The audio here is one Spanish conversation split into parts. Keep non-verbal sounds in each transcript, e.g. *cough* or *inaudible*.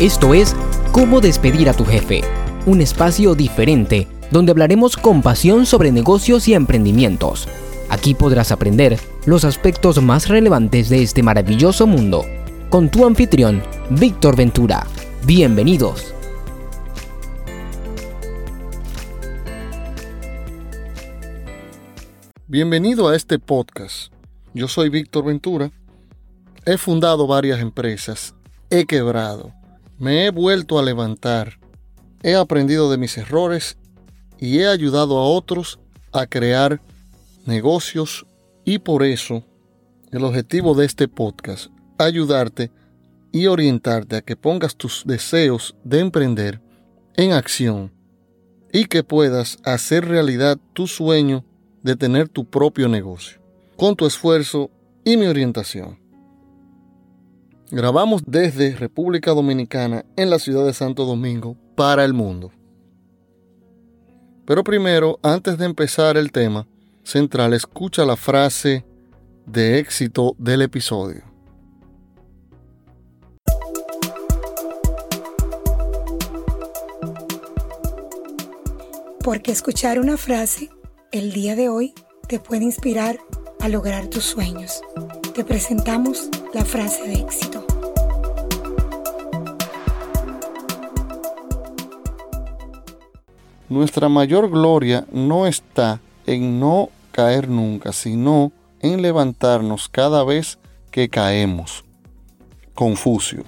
Esto es Cómo despedir a tu jefe, un espacio diferente donde hablaremos con pasión sobre negocios y emprendimientos. Aquí podrás aprender los aspectos más relevantes de este maravilloso mundo con tu anfitrión, Víctor Ventura. Bienvenidos. Bienvenido a este podcast. Yo soy Víctor Ventura. He fundado varias empresas. He quebrado. Me he vuelto a levantar. He aprendido de mis errores y he ayudado a otros a crear negocios y por eso el objetivo de este podcast, ayudarte y orientarte a que pongas tus deseos de emprender en acción y que puedas hacer realidad tu sueño de tener tu propio negocio, con tu esfuerzo y mi orientación. Grabamos desde República Dominicana en la ciudad de Santo Domingo para el mundo. Pero primero, antes de empezar el tema central, escucha la frase de éxito del episodio. Porque escuchar una frase el día de hoy te puede inspirar a lograr tus sueños. Te presentamos la frase de éxito. Nuestra mayor gloria no está en no caer nunca, sino en levantarnos cada vez que caemos. Confucio.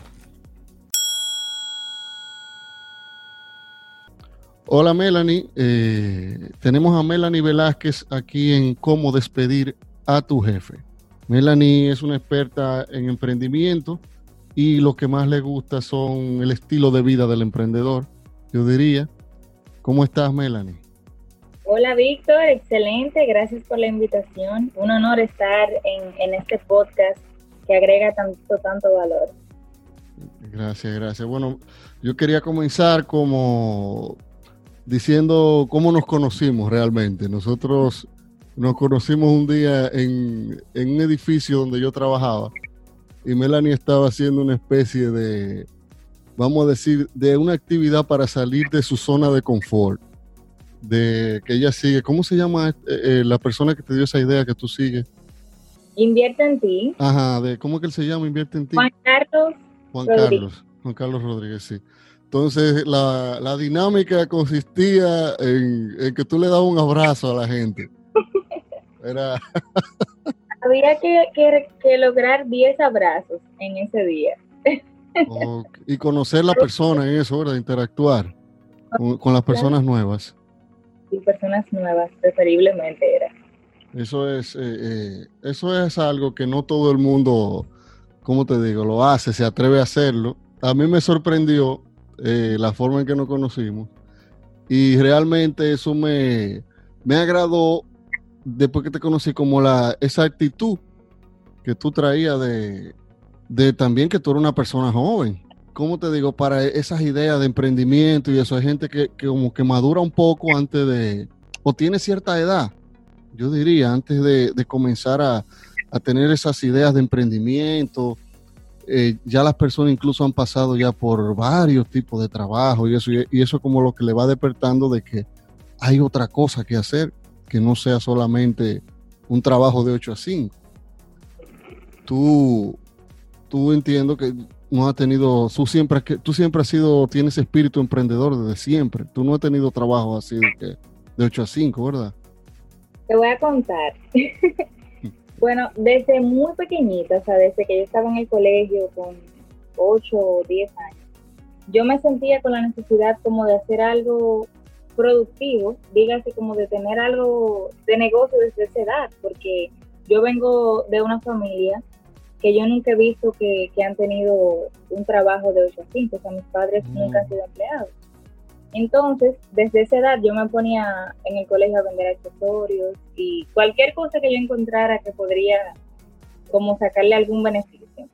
Hola Melanie, eh, tenemos a Melanie Velázquez aquí en Cómo despedir a tu jefe. Melanie es una experta en emprendimiento y lo que más le gusta son el estilo de vida del emprendedor, yo diría. ¿Cómo estás Melanie? Hola Víctor, excelente, gracias por la invitación. Un honor estar en, en este podcast que agrega tanto, tanto valor. Gracias, gracias. Bueno, yo quería comenzar como diciendo cómo nos conocimos realmente. Nosotros nos conocimos un día en, un edificio donde yo trabajaba y Melanie estaba haciendo una especie de, vamos a decir, de una actividad para salir de su zona de confort. De que ella sigue, ¿cómo se llama eh, eh, la persona que te dio esa idea que tú sigues? Invierte en ti. Ajá, de ¿cómo que él se llama? Invierte en ti. Juan Carlos. Juan Carlos. Juan Carlos Rodríguez, sí. Entonces, la, dinámica consistía en, que tú le dabas un abrazo a la gente. Era... Había que, lograr 10 abrazos en ese día. Y conocer la persona en eso, ¿verdad? Interactuar con, las personas nuevas. Y personas nuevas, preferiblemente era. Eso es, eh, eh, eso es algo que no todo el mundo, ¿cómo te digo? Lo hace, se atreve a hacerlo. A mí me sorprendió eh, la forma en que nos conocimos. Y realmente eso me, me agradó después que te conocí como la, esa actitud que tú traías de, de también que tú eres una persona joven. ¿Cómo te digo? Para esas ideas de emprendimiento y eso, hay gente que, como que madura un poco antes de, o tiene cierta edad, yo diría, antes de, de comenzar a, a tener esas ideas de emprendimiento, eh, ya las personas incluso han pasado ya por varios tipos de trabajo y eso, y eso como lo que le va despertando de que hay otra cosa que hacer, que no sea solamente un trabajo de 8 a 5. Tú, tú entiendo que no has tenido, tú siempre, has sido, tienes espíritu emprendedor desde siempre. Tú no has tenido trabajo así de, de 8 a 5, ¿verdad? Te voy a contar. *laughs* Bueno, desde muy pequeñita, o sea, desde que yo estaba en el colegio con 8 o 10 años, yo me sentía con la necesidad como de hacer algo productivo, dígase como de tener algo de negocio desde esa edad, porque yo vengo de una familia que yo nunca he visto que, han tenido un trabajo de 8 a 5, o sea, mis padres nunca han sido empleados. Entonces, desde esa edad yo me ponía en el colegio a vender accesorios y cualquier cosa que yo encontrara que podría como sacarle algún beneficio.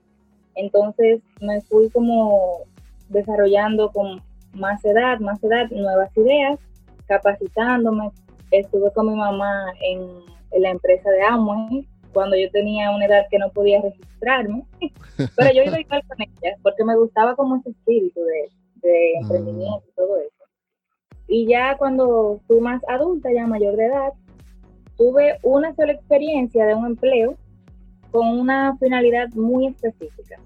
Entonces me fui como desarrollando con más edad, más edad, nuevas ideas, capacitándome. Estuve con mi mamá en, la empresa de Amway cuando yo tenía una edad que no podía registrarme, *laughs* pero yo iba igual con ella, porque me gustaba como ese espíritu de, de ah. emprendimiento y todo eso. Y ya cuando fui más adulta, ya mayor de edad, tuve una sola experiencia de un empleo con una finalidad muy específica,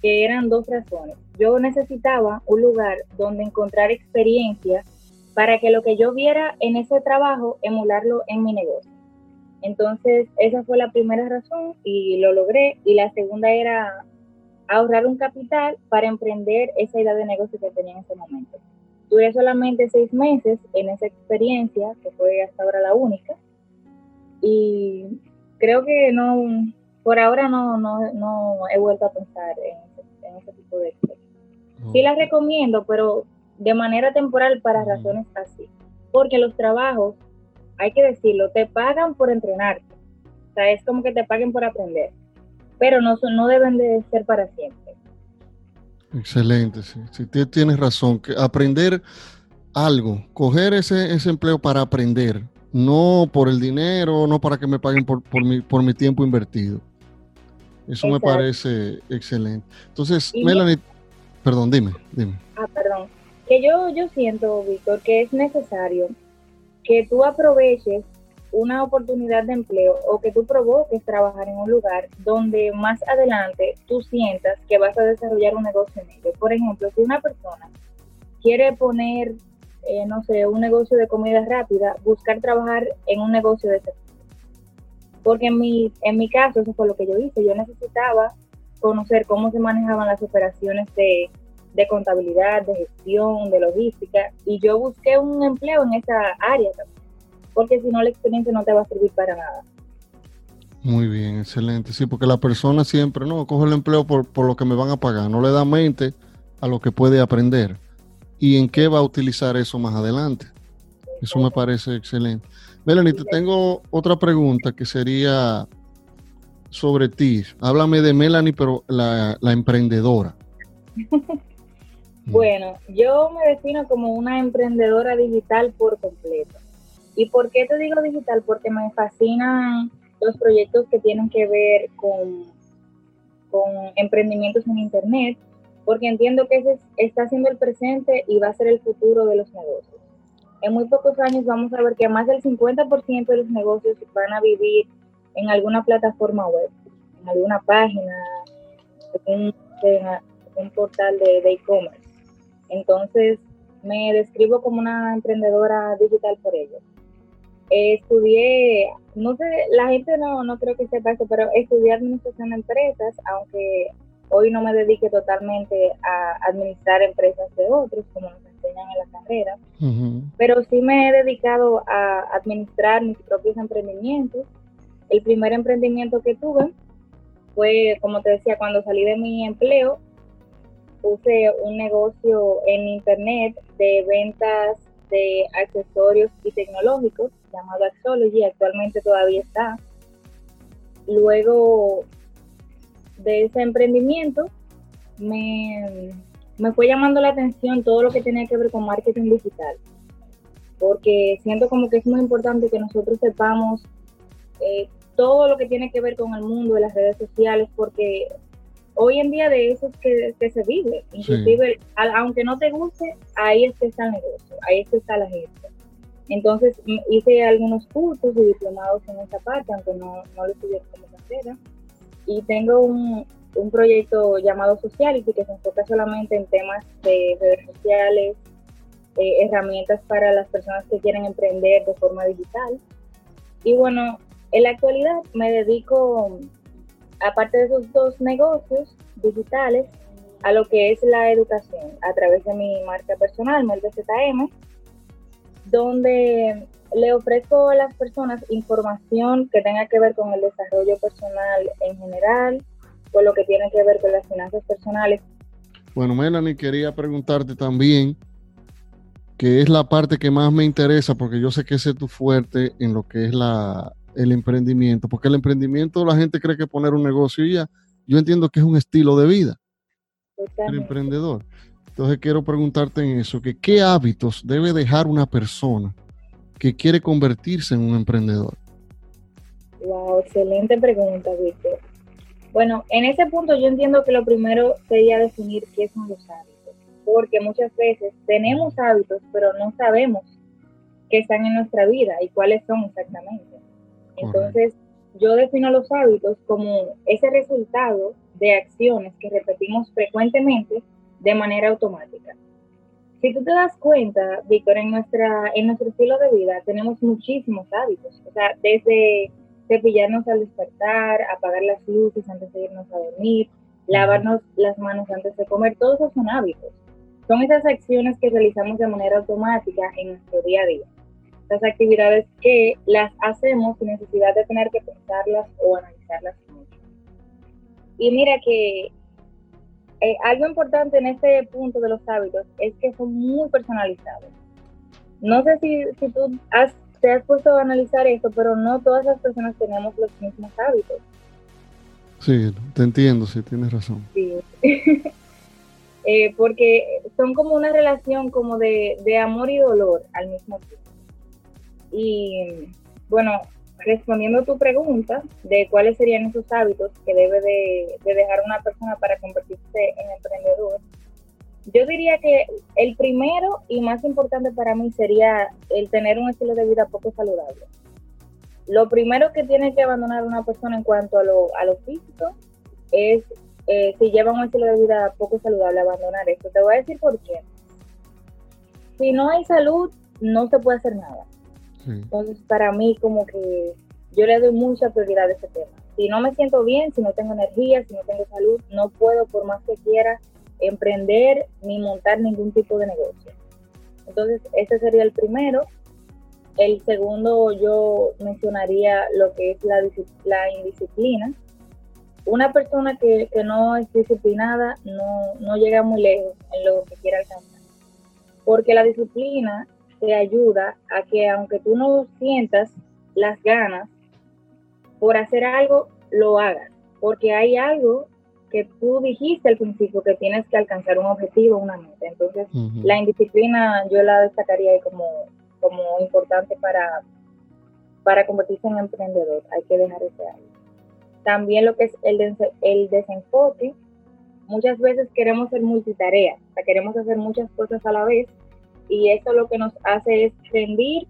que eran dos razones. Yo necesitaba un lugar donde encontrar experiencia para que lo que yo viera en ese trabajo, emularlo en mi negocio. Entonces, esa fue la primera razón y lo logré. Y la segunda era ahorrar un capital para emprender esa idea de negocio que tenía en ese momento. Duré solamente seis meses en esa experiencia, que fue hasta ahora la única, y creo que no, por ahora no, no, no he vuelto a pensar en, ese tipo de experiencia. Sí la recomiendo, pero de manera temporal para razones así. Porque los trabajos, hay que decirlo, te pagan por entrenarte. O sea, es como que te paguen por aprender. Pero no, no deben de ser para siempre. Excelente, sí. Si tienes razón, que aprender algo, coger ese, ese empleo para aprender, no por el dinero, no para que me paguen por, por, mi, por mi tiempo invertido. Eso me parece excelente. Entonces, Melanie, perdón, dime, dime. Ah, perdón que yo, yo siento, Víctor, que es necesario que tú aproveches una oportunidad de empleo o que tú provoques trabajar en un lugar donde más adelante tú sientas que vas a desarrollar un negocio en ello. Por ejemplo, si una persona quiere poner, eh, no sé, un negocio de comida rápida, buscar trabajar en un negocio de servicio. Porque en mi, en mi caso, eso fue lo que yo hice. Yo necesitaba conocer cómo se manejaban las operaciones de de contabilidad, de gestión, de logística, y yo busqué un empleo en esa área también, porque si no la experiencia no te va a servir para nada. Muy bien, excelente. Sí, porque la persona siempre, no, coge el empleo por, por lo que me van a pagar, no le da mente a lo que puede aprender y en qué va a utilizar eso más adelante. Eso me parece excelente. Melanie, te tengo otra pregunta que sería sobre ti. Háblame de Melanie, pero la, la emprendedora. *laughs* Bueno, yo me defino como una emprendedora digital por completo. ¿Y por qué te digo digital? Porque me fascinan los proyectos que tienen que ver con, emprendimientos en Internet, porque entiendo que ese está siendo el presente y va a ser el futuro de los negocios. En muy pocos años vamos a ver que más del 50% de los negocios van a vivir en alguna plataforma web, en alguna página, en un, portal de e-commerce. Entonces, me describo como una emprendedora digital por ello. estudié, no sé, la gente no, no creo que sepa eso, pero estudié administración de empresas, aunque hoy no me dedique totalmente a administrar empresas de otros, como nos enseñan en la carrera, pero sí me he dedicado a administrar mis propios emprendimientos. El primer emprendimiento que tuve fue, como te decía, cuando salí de mi empleo, puse un negocio en internet de ventas de accesorios y tecnológicos llamado Axology, actualmente todavía está. Luego de ese emprendimiento me, fue llamando la atención todo lo que tenía que ver con marketing digital, porque siento como que es muy importante que nosotros sepamos eh, todo lo que tiene que ver con el mundo de las redes sociales, porque hoy en día de eso es que, se vive. Inclusive, aunque no te guste, ahí es que está el negocio, ahí es que está la gente. Entonces hice algunos cursos y diplomados en esa parte, aunque no, no lo estudié como carrera. Y tengo un, un proyecto llamado Sociality que se enfoca solamente en temas de redes sociales, eh, herramientas para las personas que quieren emprender de forma digital. Y bueno, en la actualidad me dedico aparte de esos dos negocios digitales, a lo que es la educación a través de mi marca personal, ZM, donde le ofrezco a las personas información que tenga que ver con el desarrollo personal en general, con lo que tiene que ver con las finanzas personales. Bueno, Melanie, quería preguntarte también, que es la parte que más me interesa, porque yo sé que ese es tu fuerte en lo que es la, el emprendimiento, porque el emprendimiento la gente cree que poner un negocio y ya, yo entiendo que es un estilo de vida, el emprendedor. Entonces quiero preguntarte en eso, que qué hábitos debe dejar una persona que quiere convertirse en un emprendedor. Wow, Wow, excelente pregunta, Víctor. Bueno, en ese punto yo entiendo que lo primero sería definir qué son los hábitos, porque muchas veces tenemos hábitos, pero no sabemos qué están en nuestra vida y cuáles son exactamente. Entonces, yo defino los hábitos como ese resultado de acciones que repetimos frecuentemente de manera automática. Si tú te das cuenta, Víctor, en, nuestra, en nuestro estilo de vida tenemos muchísimos hábitos, o sea, desde cepillarnos al despertar, apagar las luces antes de irnos a dormir, lavarnos las manos antes de comer, todos esos son hábitos. Son esas acciones que realizamos de manera automática en nuestro día a día. Esas actividades que las hacemos sin necesidad de tener que pensarlas o analizarlas mucho. Y mira que eh, algo importante en este punto de los hábitos es que son muy personalizados. No sé si, si tú has te has puesto a analizar esto, pero no todas las personas tenemos los mismos hábitos. Sí, te entiendo, sí, tienes razón. Sí. *laughs* Eh, porque son como una relación como de, amor y dolor al mismo tiempo. Y bueno, respondiendo a tu pregunta de cuáles serían esos hábitos que debe de, de dejar una persona para convertirse en emprendedor, yo diría que el primero y más importante para mí sería el tener un estilo de vida poco saludable. Lo primero que tiene que abandonar una persona en cuanto a lo, a lo físico es eh, si lleva un estilo de vida poco saludable, abandonar esto. Te voy a decir por qué. Si no hay salud, no se puede hacer nada. Entonces, para mí, como que yo le doy mucha prioridad a ese tema. Si no me siento bien, si no tengo energía, si no tengo salud, no puedo, por más que quiera, emprender ni montar ningún tipo de negocio. Entonces, ese sería el primero. El segundo, yo mencionaría lo que es la, la indisciplina. Una persona que, no es disciplinada no, no llega muy lejos en lo que quiere alcanzar. Porque la disciplina te ayuda a que aunque tú no sientas las ganas por hacer algo, lo hagas. Porque hay algo que tú dijiste al principio que tienes que alcanzar un objetivo, una meta. Entonces, la indisciplina yo la destacaría como, como importante para, para convertirse en emprendedor. Hay que dejar ese algo. También lo que es el, el desenfoque. Muchas veces queremos ser multitarea, o sea, queremos hacer muchas cosas a la vez y eso lo que nos hace es rendir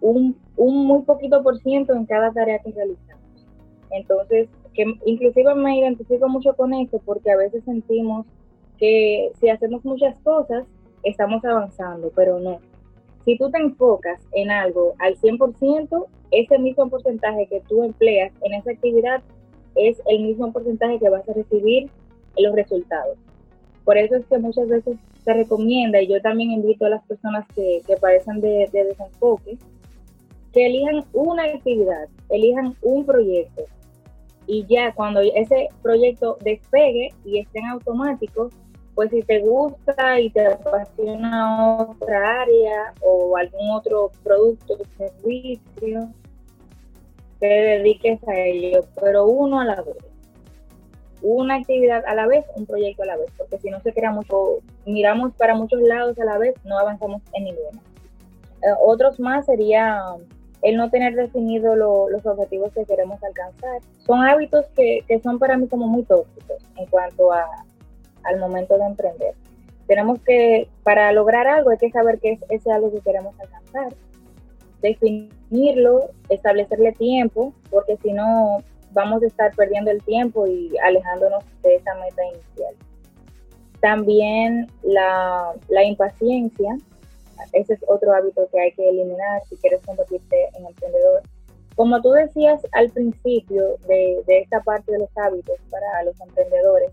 un, un muy poquito por ciento en cada tarea que realizamos. Entonces, que inclusive me identifico mucho con esto porque a veces sentimos que si hacemos muchas cosas, estamos avanzando, pero no. Si tú te enfocas en algo al 100%, ese mismo porcentaje que tú empleas en esa actividad es el mismo porcentaje que vas a recibir en los resultados. Por eso es que muchas veces se recomienda, y yo también invito a las personas que, que padecen de, de desenfoque, que elijan una actividad, elijan un proyecto, y ya cuando ese proyecto despegue y esté en automático, pues si te gusta y te apasiona otra área o algún otro producto o servicio, te dediques a ello, pero uno a la vez. Una actividad a la vez, un proyecto a la vez, porque si no se crea mucho, miramos para muchos lados a la vez, no avanzamos en ninguno. Eh, otros más sería el no tener definido los objetivos que queremos alcanzar. Son hábitos que, son para mí como muy tóxicos en cuanto a, al momento de emprender. Tenemos que, para lograr algo, hay que saber qué es ese algo que queremos alcanzar, definirlo, establecerle tiempo, porque si no vamos a estar perdiendo el tiempo y alejándonos de esa meta inicial. También la, la impaciencia, ese es otro hábito que hay que eliminar si quieres convertirte en emprendedor. Como tú decías al principio de, esta parte de los hábitos para los emprendedores,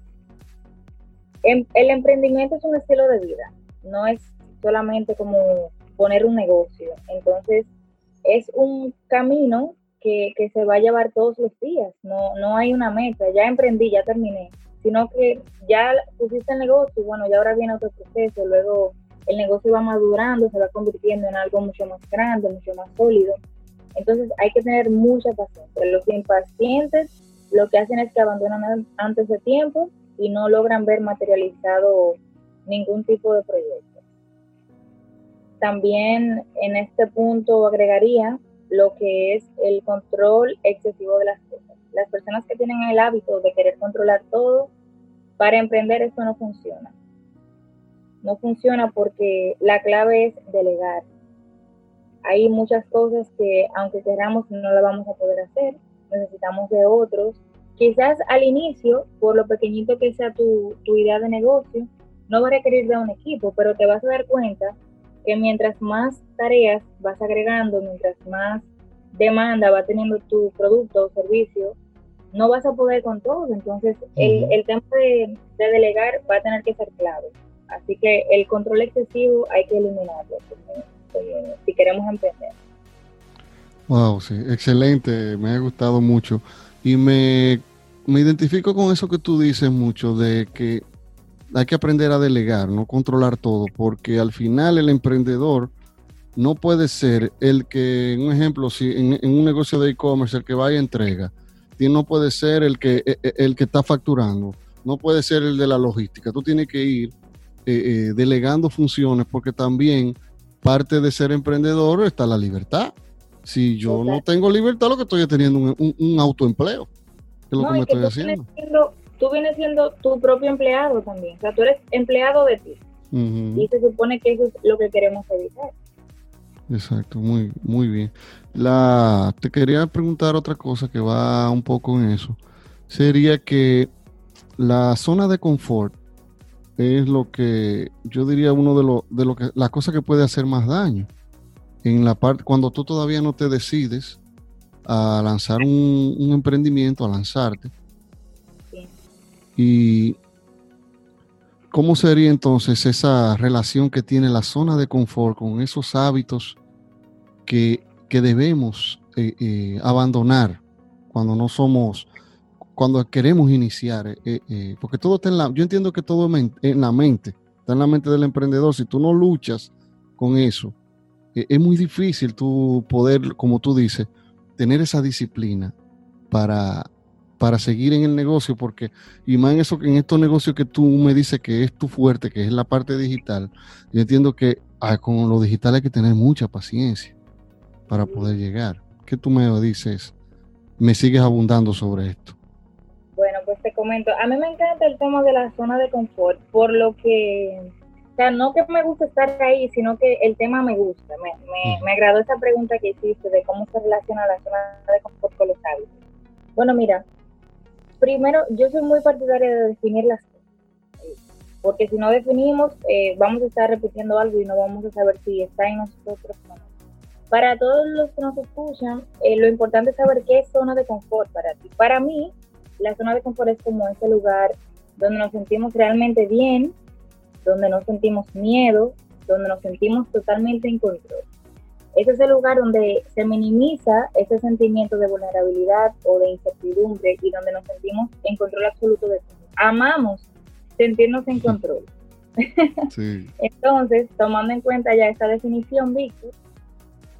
em, el emprendimiento es un estilo de vida, no es solamente como poner un negocio. Entonces, es un camino que, se va a llevar todos los días, no, no hay una meta, ya emprendí, ya terminé, sino que ya pusiste el negocio, bueno, y ahora viene otro proceso, luego el negocio va madurando, se va convirtiendo en algo mucho más grande, mucho más sólido. Entonces hay que tener mucha paciencia. Los impacientes lo que hacen es que abandonan antes de tiempo y no logran ver materializado ningún tipo de proyecto. También en este punto agregaría lo que es el control excesivo de las cosas. Las personas que tienen el hábito de querer controlar todo, para emprender eso no funciona. No funciona porque la clave es delegar. Hay muchas cosas que aunque queramos no las vamos a poder hacer. Necesitamos de otros. Quizás al inicio, por lo pequeñito que sea tu, tu idea de negocio, no va a requerir de un equipo, pero te vas a dar cuenta que mientras más tareas vas agregando, mientras más demanda va teniendo tu producto o servicio, no vas a poder con todo. Entonces, el, tema de, delegar va a tener que ser clave. Así que el control excesivo hay que eliminarlo si queremos emprender. Wow, sí, excelente, me ha gustado mucho. Y me, me identifico con eso que tú dices mucho, de que hay que aprender a delegar, no controlar todo, porque al final el emprendedor no puede ser el que, un ejemplo, si en, un negocio de e-commerce, el que vaya a entrega, no puede ser el que, e, e, el que está facturando, no puede ser el de la logística, tú tienes que ir eh, eh, delegando funciones porque también parte de ser emprendedor está la libertad. Si yo no tengo libertad, lo que estoy es teniendo un, autoempleo, es lo que me estoy haciendo tú vienes siendo tu propio empleado también. O sea, tú eres empleado de ti. Y se supone que eso es lo que queremos evitar. Exacto, muy, muy bien. La, te quería preguntar otra cosa que va un poco en eso. Sería que la zona de confort es lo que yo diría uno de los de lo que las cosas que puede hacer más daño en la parte cuando tú todavía no te decides a lanzar un, un emprendimiento, a lanzarte ¿Y cómo sería entonces esa relación que tiene la zona de confort con esos hábitos que, debemos eh, eh, abandonar cuando no somos, cuando queremos iniciar? Eh, porque todo está en la, yo entiendo que todo en la mente, está en la mente del emprendedor. Si tú no luchas con eso, es muy difícil tú poder, como tú dices, tener esa disciplina para para seguir en el negocio, porque, y más en, eso, en estos negocios que tú me dices que es tu fuerte, que es la parte digital, yo entiendo que ah, con lo digital hay que tener mucha paciencia para poder llegar. ¿Qué tú me dices? Me sigues abundando sobre esto. Bueno, pues te comento, a mí me encanta el tema de la zona de confort, por lo que, o sea, no que me gusta estar ahí, sino que el tema me gusta. Me, me, me agradó esa pregunta que hiciste de cómo se relaciona la zona de confort con los hábitos. Bueno, mira, primero, yo soy muy partidaria de definir las cosas, porque si no definimos, eh, vamos a estar repitiendo algo y no vamos a saber si está en nosotros o no. Para todos los que nos escuchan, eh, lo importante es saber qué es zona de confort para ti. Para mí, la zona de confort es como ese lugar donde nos sentimos realmente bien, donde no sentimos miedo, donde nos sentimos totalmente en control. Ese es el lugar donde se minimiza ese sentimiento de vulnerabilidad o de incertidumbre y donde nos sentimos en control absoluto de todo. Amamos sentirnos en control. *laughs* Entonces, tomando en cuenta ya esta definición, Víctor,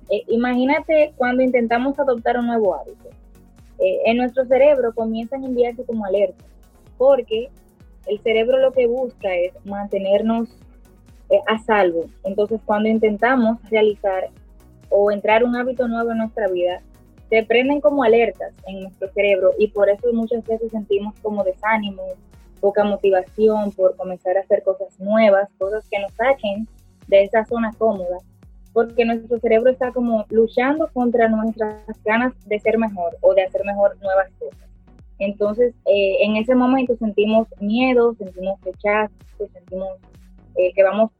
eh, imagínate cuando intentamos adoptar un nuevo hábito. Eh, en nuestro cerebro comienzan a enviarse como alertas, porque el cerebro lo que busca es mantenernos eh, a salvo. Entonces, cuando intentamos realizar o entrar un hábito nuevo en nuestra vida, se prenden como alertas en nuestro cerebro y por eso muchas veces sentimos como desánimo, poca motivación por comenzar a hacer cosas nuevas, cosas que nos saquen de esa zona cómoda, porque nuestro cerebro está como luchando contra nuestras ganas de ser mejor o de hacer mejor nuevas cosas. Entonces, eh, en ese momento sentimos miedo, sentimos rechazo, sentimos eh, que vamos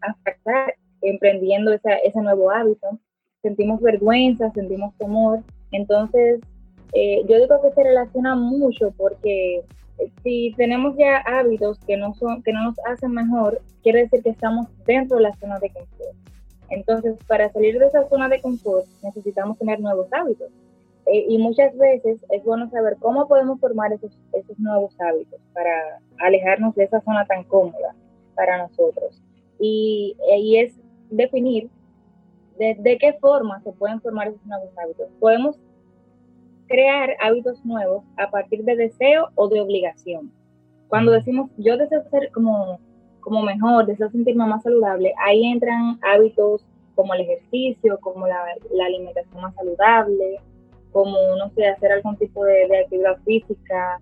a fracasar emprendiendo ese nuevo hábito sentimos vergüenza, sentimos temor. Entonces, eh, yo digo que se relaciona mucho porque eh, si tenemos ya hábitos que no, son, que no nos hacen mejor, quiere decir que estamos dentro de la zona de confort. Entonces, para salir de esa zona de confort, necesitamos tener nuevos hábitos. Eh, y muchas veces es bueno saber cómo podemos formar esos, esos nuevos hábitos para alejarnos de esa zona tan cómoda para nosotros. Y, y es definir de, qué forma se pueden formar esos nuevos hábitos. Podemos crear hábitos nuevos a partir de deseo o de obligación. Cuando decimos yo deseo ser como, como mejor, deseo sentirme más saludable, ahí entran hábitos como el ejercicio, como la, alimentación más saludable, como, no sé, hacer algún tipo de, actividad física,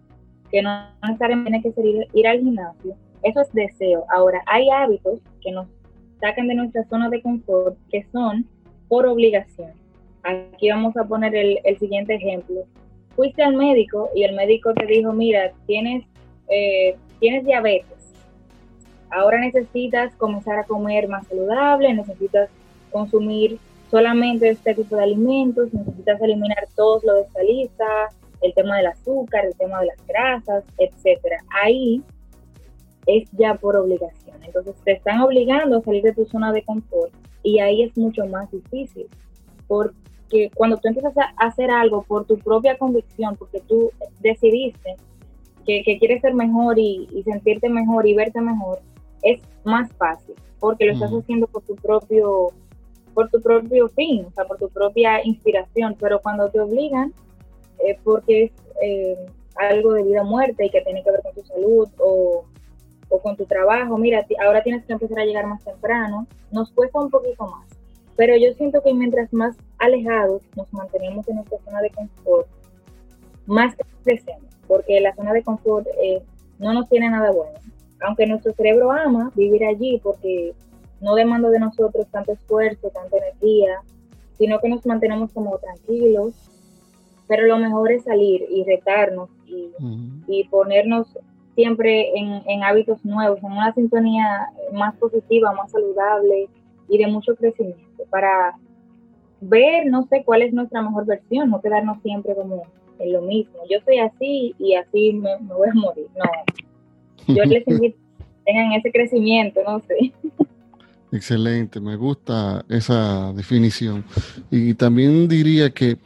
que no necesariamente tiene que ser ir, ir, al gimnasio. Eso es deseo. Ahora, hay hábitos que nos sacan de nuestra zona de confort que son por obligación. Aquí vamos a poner el, siguiente ejemplo. Fuiste al médico y el médico te dijo, mira, tienes, eh, tienes diabetes. Ahora necesitas comenzar a comer más saludable, necesitas consumir solamente este tipo de alimentos, necesitas eliminar todo lo de esta lista, el tema del azúcar, el tema de las grasas, etcétera. Ahí es ya por obligación. Entonces te están obligando a salir de tu zona de confort y ahí es mucho más difícil, porque cuando tú empiezas a hacer algo por tu propia convicción, porque tú decidiste que, quieres ser mejor y, sentirte mejor y verte mejor, es más fácil, porque lo estás haciendo por tu propio por tu propio fin, o sea, por tu propia inspiración, pero cuando te obligan, eh, porque es eh, algo de vida o muerte y que tiene que ver con tu salud o o con tu trabajo, mira, ahora tienes que empezar a llegar más temprano, nos cuesta un poquito más. Pero yo siento que mientras más alejados nos mantenemos en nuestra zona de confort, más crecemos, porque la zona de confort eh, no nos tiene nada bueno. Aunque nuestro cerebro ama vivir allí porque no demanda de nosotros tanto esfuerzo, tanta energía, sino que nos mantenemos como tranquilos. Pero lo mejor es salir y retarnos y, y ponernos siempre en, hábitos nuevos, en una sintonía más positiva, más saludable y de mucho crecimiento para ver, no sé, cuál es nuestra mejor versión, no quedarnos siempre como en lo mismo. Yo soy así y así me, voy a morir. No, yo les *laughs* invito tengan ese crecimiento, no sé. Excelente, me gusta esa definición. Y también diría que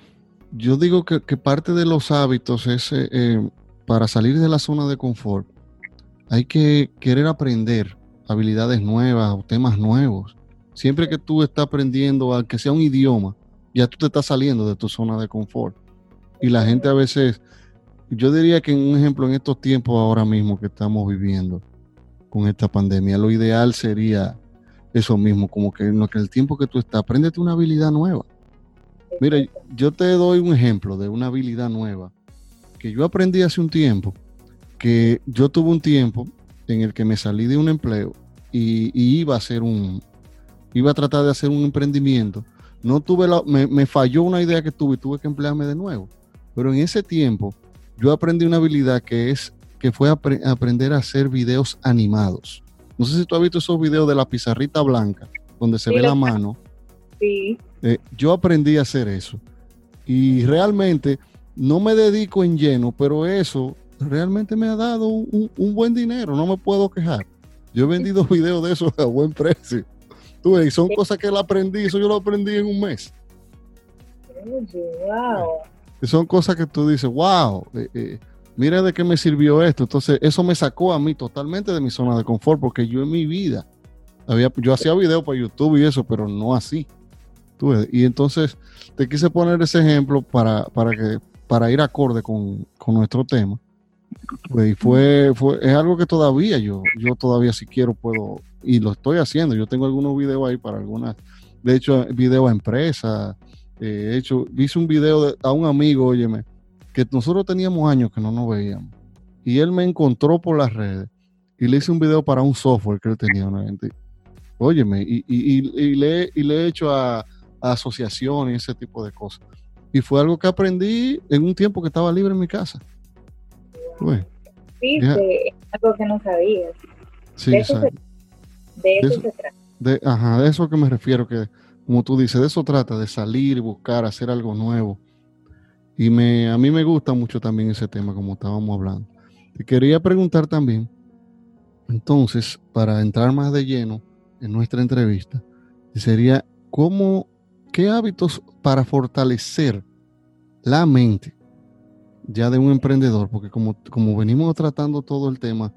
yo digo que, parte de los hábitos es eh, eh, para salir de la zona de confort, hay que querer aprender habilidades nuevas o temas nuevos. Siempre que tú estás aprendiendo, aunque sea un idioma, ya tú te estás saliendo de tu zona de confort. Y la gente a veces, yo diría que un ejemplo en estos tiempos ahora mismo que estamos viviendo con esta pandemia, lo ideal sería eso mismo, como que en el tiempo que tú estás, apréndete una habilidad nueva. Mira, yo te doy un ejemplo de una habilidad nueva que yo aprendí hace un tiempo, que yo tuve un tiempo en el que me salí de un empleo y, iba a hacer un, iba a tratar de hacer un emprendimiento. No tuve la, me, falló una idea que tuve y tuve que emplearme de nuevo. Pero en ese tiempo yo aprendí una habilidad que es que fue aprender a hacer videos animados. No sé si tú has visto esos videos de la pizarrita blanca, donde se ve la mano. Sí. Eh, yo aprendí a hacer eso. Y realmente no me dedico en lleno, pero eso realmente me ha dado un, buen dinero, no me puedo quejar. Yo he vendido *laughs* videos de eso a buen precio. Tú ves, son cosas que él aprendí, eso yo lo aprendí en un mes. wow. Son cosas que tú dices, wow, eh, eh, mira de qué me sirvió esto. Entonces, eso me sacó a mí totalmente de mi zona de confort, porque yo en mi vida, había, yo hacía videos para YouTube y eso, pero no así. ¿Tú ves? Y entonces, te quise poner ese ejemplo para, para que para ir acorde con, nuestro tema. Pues, y fue, fue, es algo que todavía yo, yo todavía si quiero puedo, y lo estoy haciendo. Yo tengo algunos videos ahí para algunas, de hecho, videos a empresas. Eh, he hecho, hice un video a un amigo, óyeme, que nosotros teníamos años que no nos veíamos. Y él me encontró por las redes y le hice un video para un software que él tenía. Óyeme, y, y, y le he hecho a, a y ese tipo de cosas. Y fue algo que aprendí en un tiempo que estaba libre en mi casa. sí, algo que no sabías. Sí, de eso, se, de eso, se trata. De, ajá, de eso que me refiero, que como tú dices, de eso trata, de salir, buscar, hacer algo nuevo. Y me, a mí me gusta mucho también ese tema, como estábamos hablando. Te quería preguntar también, entonces, para entrar más de lleno en nuestra entrevista, sería, ¿cómo ¿qué hábitos para fortalecer la mente ya de un emprendedor? Porque como, como venimos tratando todo el tema,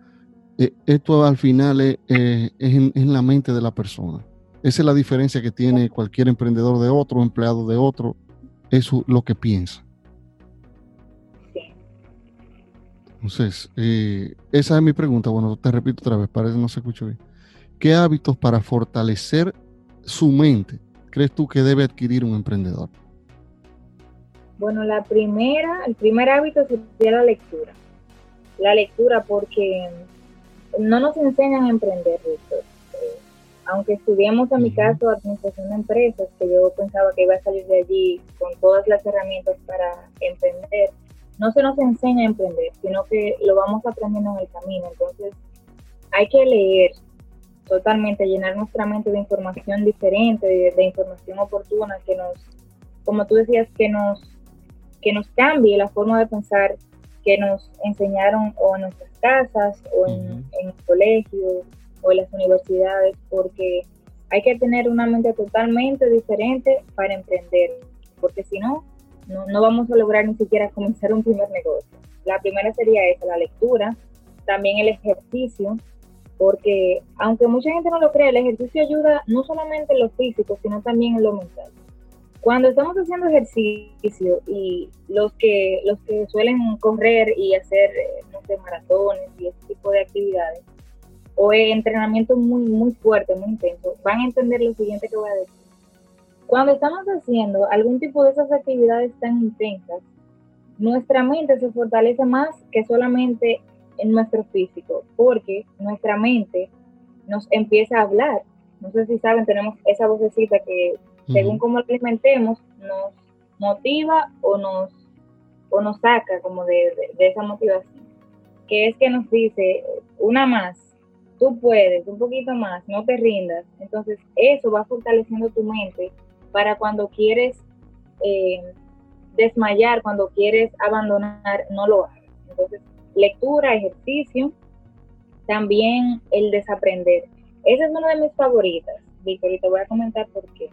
eh, esto al final es, eh, en, la mente de la persona. Esa es la diferencia que tiene cualquier emprendedor de otro, empleado de otro, eso lo que piensa. Entonces, eh, esa es mi pregunta. Bueno, te repito otra vez, parece que no se escuchó bien. ¿Qué hábitos para fortalecer su mente crees tú que debe adquirir un emprendedor? Bueno, la primera, el primer hábito sería la lectura. La lectura porque no nos enseñan a emprender, eh, aunque estudiamos en mi caso administración de empresas, que yo pensaba que iba a salir de allí con todas las herramientas para emprender, no se nos enseña a emprender, sino que lo vamos aprendiendo en el camino. Entonces, hay que leer totalmente, llenar nuestra mente de información diferente, de, información oportuna que nos, como tú decías, que nos, que nos cambie la forma de pensar que nos enseñaron o en nuestras casas o en, en colegios o en las universidades, porque hay que tener una mente totalmente diferente para emprender, porque si no, no, vamos a lograr ni siquiera comenzar un primer negocio. La primera sería esa, la lectura, también el ejercicio, porque aunque mucha gente no lo cree, el ejercicio ayuda no solamente en lo físico, sino también en lo mental. Cuando estamos haciendo ejercicio y los que los que suelen correr y hacer, eh, no sé, maratones y ese tipo de actividades, o entrenamiento muy, muy fuerte, muy intenso, van a entender lo siguiente que voy a decir. Cuando estamos haciendo algún tipo de esas actividades tan intensas, nuestra mente se fortalece más que solamente en nuestro físico, porque nuestra mente nos empieza a hablar. No sé si saben, tenemos esa vocecita que según cómo alimentemos, nos motiva o nos, o nos saca como de, de esa motivación. Que es que nos dice, una más, tú puedes, un poquito más, no te rindas. Entonces, eso va fortaleciendo tu mente para cuando quieres eh, desmayar, cuando quieres abandonar, no lo hagas. Entonces, lectura, ejercicio, también el desaprender. Esa es una de mis favoritas, Víctor, y te voy a comentar por qué.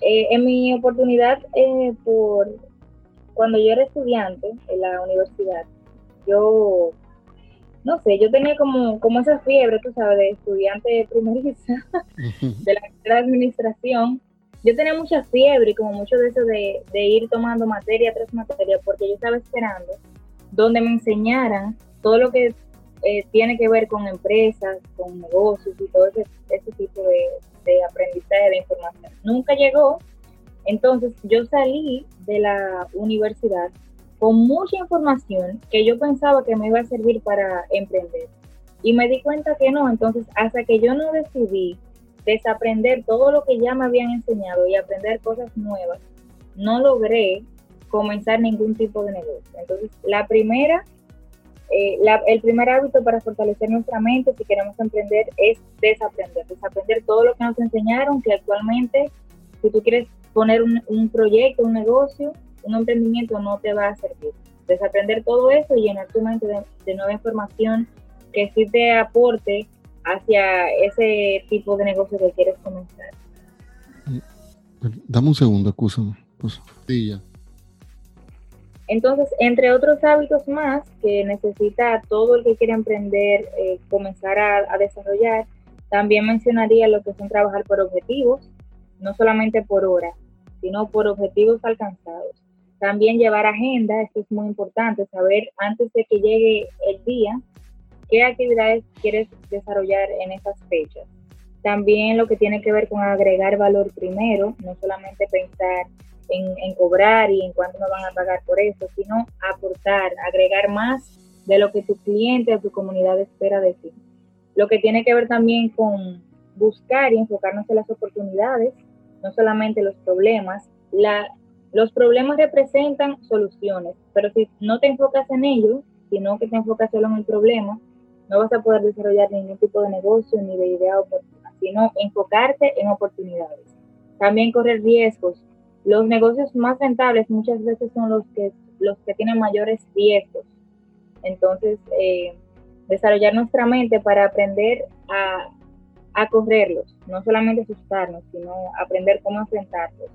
Eh, en mi oportunidad, eh, por cuando yo era estudiante en la universidad, yo no sé, yo tenía como, como esa fiebre, tú sabes, de estudiante primeriza *laughs* de la administración. Yo tenía mucha fiebre y como mucho de eso de, ir tomando materia tras materia, porque yo estaba esperando donde me enseñaran todo lo que eh, tiene que ver con empresas, con negocios y todo ese, tipo de, de aprendizaje de información. Nunca llegó, entonces yo salí de la universidad con mucha información que yo pensaba que me iba a servir para emprender. Y me di cuenta que no, entonces hasta que yo no decidí desaprender todo lo que ya me habían enseñado y aprender cosas nuevas, no logré comenzar ningún tipo de negocio. Entonces, la primera, eh, el primer hábito para fortalecer nuestra mente si queremos emprender es desaprender, desaprender todo lo que nos enseñaron, que actualmente, si tú quieres poner un, proyecto, un negocio, un emprendimiento no te va a servir. Desaprender todo eso y llenar tu mente de, nueva información que sí te aporte hacia ese tipo de negocio que quieres comenzar. Dame un segundo, escúchame. Sí, ya. Entonces, entre otros hábitos más que necesita todo el que quiere emprender, eh, comenzar a, a, desarrollar, también mencionaría lo que son trabajar por objetivos, no solamente por horas, sino por objetivos alcanzados. También llevar agenda, esto es muy importante, saber antes de que llegue el día qué actividades quieres desarrollar en esas fechas. También lo que tiene que ver con agregar valor primero, no solamente pensar en, cobrar y en cuánto nos van a pagar por eso, sino aportar, agregar más de lo que tu cliente o tu comunidad espera de ti. Lo que tiene que ver también con buscar y enfocarnos en las oportunidades, no solamente los problemas. Los problemas representan soluciones, pero si no te enfocas en ellos, sino que te enfocas solo en el problema, no vas a poder desarrollar ningún tipo de negocio ni de idea oportuna, sino enfocarte en oportunidades. También correr riesgos. Los negocios más rentables muchas veces son los que, los que tienen mayores riesgos. Entonces, eh, desarrollar nuestra mente para aprender a, a correrlos, no solamente asustarnos, sino aprender cómo enfrentarlos.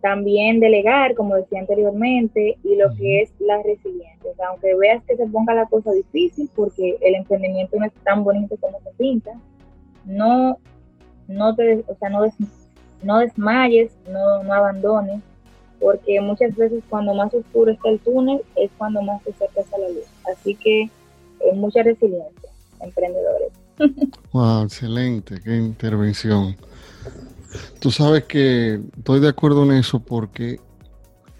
También delegar, como decía anteriormente, y lo que es la resiliencia. aunque veas que se ponga la cosa difícil, porque el emprendimiento no es tan bonito como se pinta, no, no te, o sea, no, no desmayes, no, no abandones, porque muchas veces cuando más oscuro está el túnel es cuando más te acercas a la luz. Así que es mucha resiliencia, emprendedores. *laughs* Wow, excelente, qué intervención. Tú sabes que estoy de acuerdo en eso porque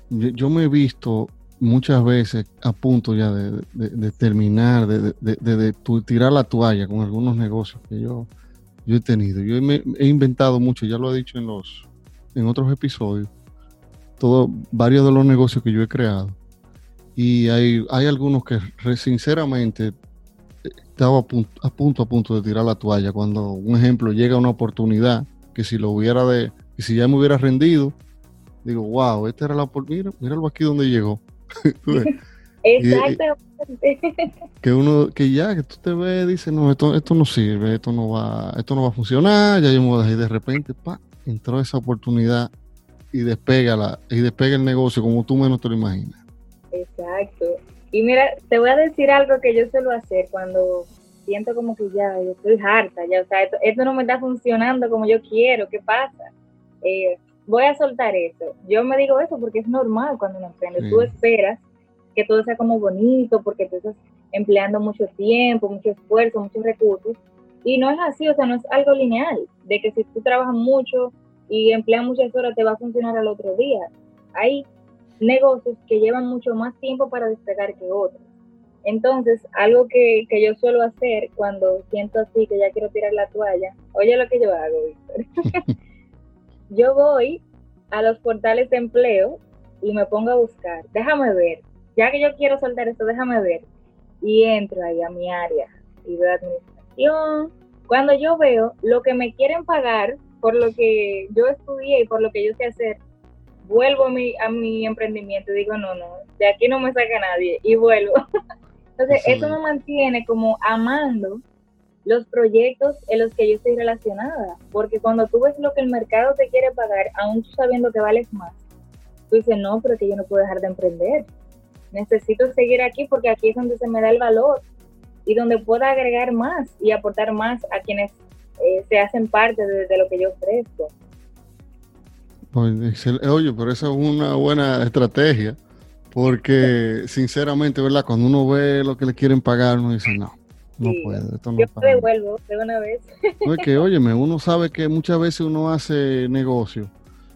yo, me he visto muchas veces a punto ya de, terminar, de, tirar la toalla con algunos negocios que yo, yo he tenido. Yo he inventado mucho, ya lo he dicho en los en otros episodios, todo, varios de los negocios que yo he creado. Y hay, hay algunos que sinceramente estaba a punto, a punto, a punto de tirar la toalla cuando, un ejemplo, llega una oportunidad que si lo hubiera de, que si ya me hubiera rendido, digo, wow, esta era la oportunidad, míralo aquí donde llegó. *laughs* Exactamente. *laughs* que uno, que ya, que tú te ves, dice, no, esto, esto no sirve, esto no va, esto no va a funcionar, ya yo me voy a dejar y de repente, pa, entró esa oportunidad y despega, la, y despega el negocio como tú menos te lo imaginas. Exacto. Y mira, te voy a decir algo que yo suelo hacer cuando siento como que ya, yo estoy harta, ya, o sea, esto, no me está funcionando como yo quiero, ¿qué pasa? Eh, voy a soltar eso. Yo me digo eso porque es normal cuando uno emprende. Tú esperas que todo sea como bonito porque tú estás empleando mucho tiempo, mucho esfuerzo, muchos recursos. Y no es así, o sea, no es algo lineal, de que si tú trabajas mucho y empleas muchas horas te va a funcionar al otro día. Hay negocios que llevan mucho más tiempo para despegar que otros. Entonces, algo que, que, yo suelo hacer cuando siento así que ya quiero tirar la toalla, oye lo que yo hago, Víctor. *laughs* yo voy a los portales de empleo y me pongo a buscar. Déjame ver, ya que yo quiero soltar esto, déjame ver. Y entro ahí a mi área y veo administración. Cuando yo veo lo que me quieren pagar por lo que yo estudié y por lo que yo sé hacer, vuelvo a mi, a mi emprendimiento y digo, no, no, de aquí no me saca nadie y vuelvo. *laughs* Entonces, eso me mantiene como amando los proyectos en los que yo estoy relacionada, porque cuando tú ves lo que el mercado te quiere pagar, aún tú sabiendo que vales más, tú dices, no, pero que yo no puedo dejar de emprender. Necesito seguir aquí porque aquí es donde se me da el valor y donde pueda agregar más y aportar más a quienes eh, se hacen parte de, lo que yo ofrezco. Oye, pero esa es una buena estrategia, porque sinceramente, ¿verdad? Cuando uno ve lo que le quieren pagar, uno dice, no, no. Esto no yo devuelvo de una vez. No es que, óyeme, uno sabe que muchas veces uno hace negocio.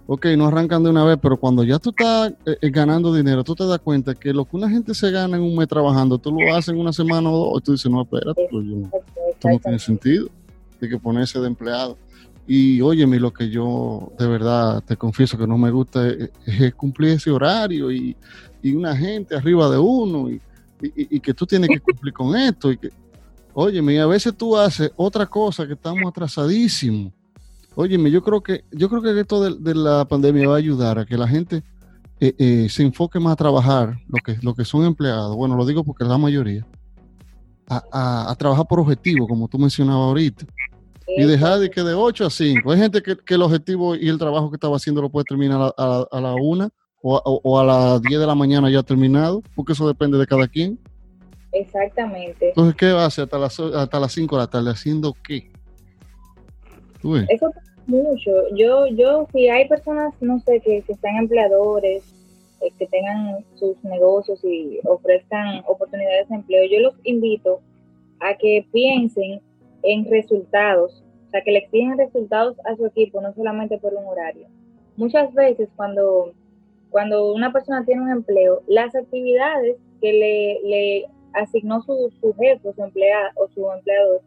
Ok, no arrancan de una vez, pero cuando ya tú estás eh, eh, ganando dinero, tú te das cuenta que lo que una gente se gana en un mes trabajando, tú lo haces en una semana o dos, y tú dices, no, espérate, pues, esto no tiene sentido de que ponerse de empleado. Y óyeme, lo que yo de verdad te confieso que no me gusta es, cumplir ese horario y, una gente arriba de uno y, que tú tienes que cumplir con esto. Y que, óyeme, a veces tú haces otra cosa que estamos atrasadísimos. Óyeme, yo creo que, yo creo que esto de, la pandemia va a ayudar a que la gente eh, eh, se enfoque más a trabajar, lo que, lo que son empleados. Bueno, lo digo porque la mayoría. A, a trabajar por objetivo, como tú mencionabas ahorita y dejar de que de 8 a 5. Hay gente que, el objetivo y el trabajo que estaba haciendo lo puede terminar a, a, la 1 o, a las 10 de la mañana ya terminado, porque eso depende de cada quien. Exactamente. Entonces, ¿qué va a hacer hasta las, hasta las 5 de la tarde? ¿Haciendo qué? Eso mucho. Yo, yo, si hay personas, no sé, que, que sean empleadores, eh, que tengan sus negocios y ofrezcan oportunidades de empleo, yo los invito a que piensen en resultados, o sea, que le exigen resultados a su equipo, no solamente por un horario. Muchas veces cuando, cuando una persona tiene un empleo, las actividades que le, le asignó su, su jefe su, empleado, o su empleador,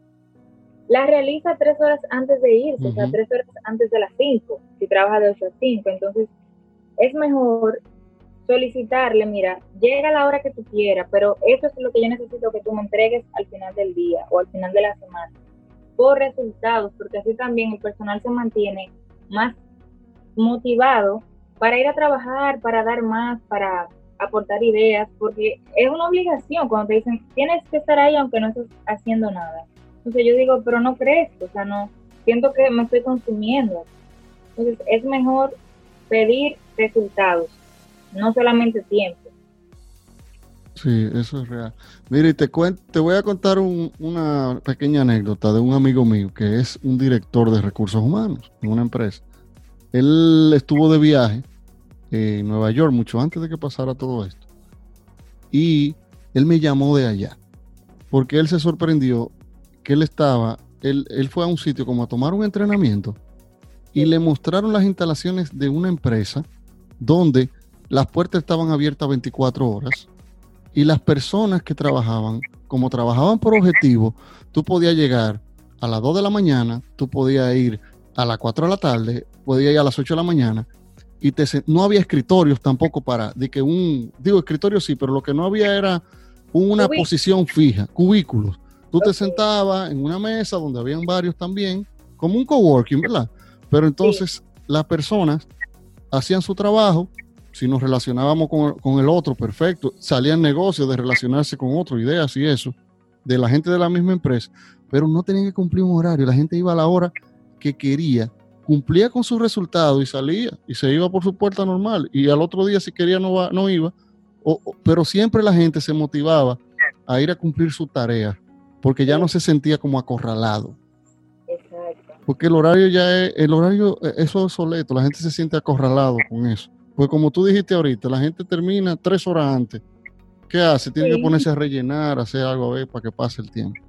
las realiza tres horas antes de irse, o sea, tres horas antes de las cinco, si trabaja de ocho a cinco. Entonces, es mejor solicitarle, mira, llega la hora que tú quieras, pero eso es lo que yo necesito que tú me entregues al final del día o al final de la semana por resultados, porque así también el personal se mantiene más motivado para ir a trabajar, para dar más, para aportar ideas, porque es una obligación cuando te dicen, tienes que estar ahí aunque no estés haciendo nada. Entonces yo digo, pero no crees, o sea, no, siento que me estoy consumiendo. Entonces es mejor pedir resultados, no solamente tiempo. Sí, eso es real. Mire, te, te voy a contar una pequeña anécdota de un amigo mío que es un director de recursos humanos en una empresa. Él estuvo de viaje en Nueva York mucho antes de que pasara todo esto. Y él me llamó de allá porque él se sorprendió que él estaba, él, él fue a un sitio como a tomar un entrenamiento y le mostraron las instalaciones de una empresa donde las puertas estaban abiertas 24 horas y las personas que trabajaban, como trabajaban por objetivo, tú podías llegar a las 2 de la mañana, tú podías ir a las 4 de la tarde, podías ir a las 8 de la mañana y te, no había escritorios tampoco para, de que un, digo escritorio sí, pero lo que no había era una posición fija, cubículos. Tú te sentabas en una mesa donde habían varios también, como un coworking, ¿verdad? Pero entonces las personas hacían su trabajo, si nos relacionábamos con, el otro, perfecto, salían negocios de relacionarse con otro, ideas y eso, de la gente de la misma empresa, pero no tenían que cumplir un horario, la gente iba a la hora que quería, cumplía con su resultado y salía y se iba por su puerta normal y al otro día si quería no, no iba, pero siempre la gente se motivaba a ir a cumplir su tarea porque ya no se sentía como acorralado. Porque el horario ya es, el horario, e, eso es obsoleto, la gente se siente acorralado con eso. Pues como tú dijiste ahorita, la gente termina tres horas antes. ¿Qué hace? Tiene que ponerse a rellenar, hacer algo a ver para que pase el tiempo.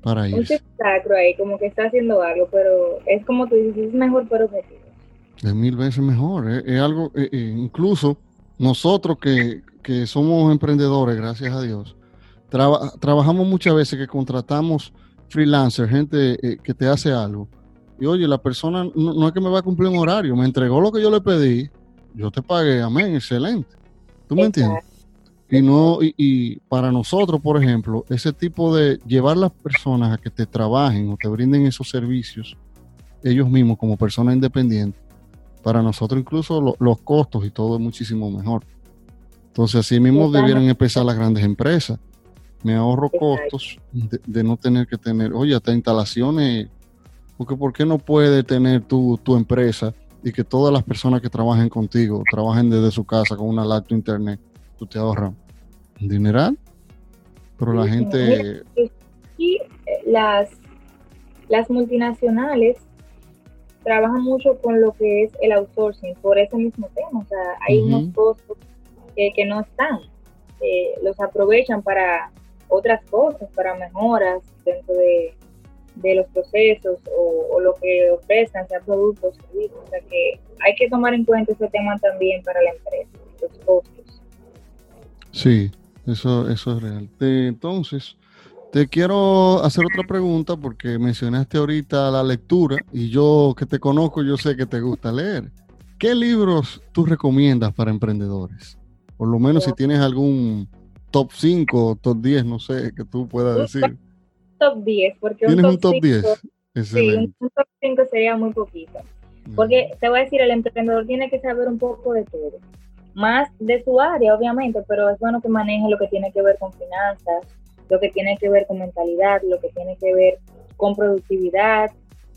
Para irse. Un sacro ahí, como que está haciendo algo, pero es como tú dices, es mejor por objetivo. Es mil veces mejor. Es, algo, eh, eh, incluso nosotros que, que, somos emprendedores, gracias a Dios, trabajamos muchas veces que contratamos freelancer, gente eh, que te hace algo. Y oye, la persona no, es que me va a cumplir un horario, me entregó lo que yo le pedí, yo te pagué, amén, excelente. ¿Tú me entiendes? Y no, y, para nosotros, por ejemplo, ese tipo de llevar las personas a que te trabajen o te brinden esos servicios, ellos mismos como personas independientes, para nosotros incluso los costos y todo es muchísimo mejor. Entonces, así mismo debieran empezar las grandes empresas me ahorro costos de, no tener que tener, oye, hasta instalaciones, porque ¿por qué no puede tener tu, tu empresa y que todas las personas que trabajen contigo trabajen desde su casa con una laptop internet? Tú te ahorras un dineral, pero la gente... Y las, las multinacionales trabajan mucho con lo que es el outsourcing por ese mismo tema, o sea, hay unos costos que, no están, eh, los aprovechan para otras cosas para mejoras dentro de, los procesos o, lo que ofrezcan, sea productos, servicios. O sea que hay que tomar en cuenta ese tema también para la empresa, los costos. Sí, eso, eso es real. entonces, te quiero hacer otra pregunta porque mencionaste ahorita la lectura y yo que te conozco, yo sé que te gusta leer. ¿Qué libros tú recomiendas para emprendedores? Por lo menos si tienes algún top 5 top 10, no sé, que tú puedas decir. Top 10, porque ¿Tienes un top, 10? Sí, un top 5 sería muy poquito. Porque te voy a decir, el emprendedor tiene que saber un poco de todo. Más de su área, obviamente, pero es bueno que maneje lo que tiene que ver con finanzas, lo que tiene que ver con mentalidad, lo que tiene que ver con productividad.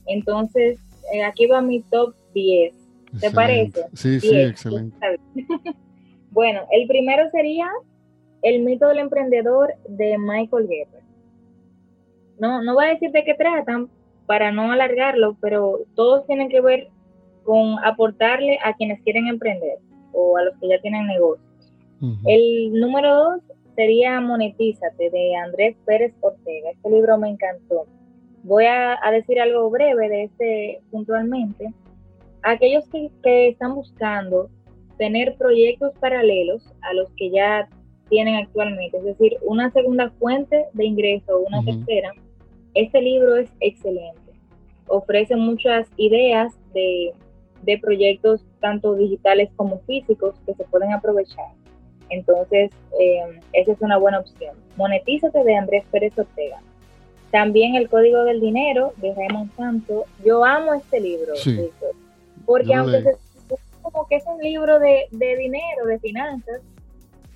Entonces, eh, aquí va mi top 10. ¿Te parece? Sí, sí, excelente. *laughs* bueno, el primero sería el mito del emprendedor de Michael Gerber. No, no voy a decir de qué tratan para no alargarlo, pero todos tienen que ver con aportarle a quienes quieren emprender o a los que ya tienen negocios. El número dos sería Monetízate de Andrés Pérez Ortega. Este libro me encantó. Voy a, decir algo breve de este puntualmente. Aquellos que, que están buscando tener proyectos paralelos a los que ya tienen actualmente, es decir, una segunda fuente de ingreso o una tercera, este libro es excelente. Ofrece muchas ideas de, proyectos tanto digitales como físicos que se pueden aprovechar. Entonces, eh, esa es una buena opción. Monetízate de Andrés Pérez Ortega. También El Código del Dinero de Raymond Santo. Yo amo este libro, porque aunque se, como que es un libro de, de dinero, de finanzas,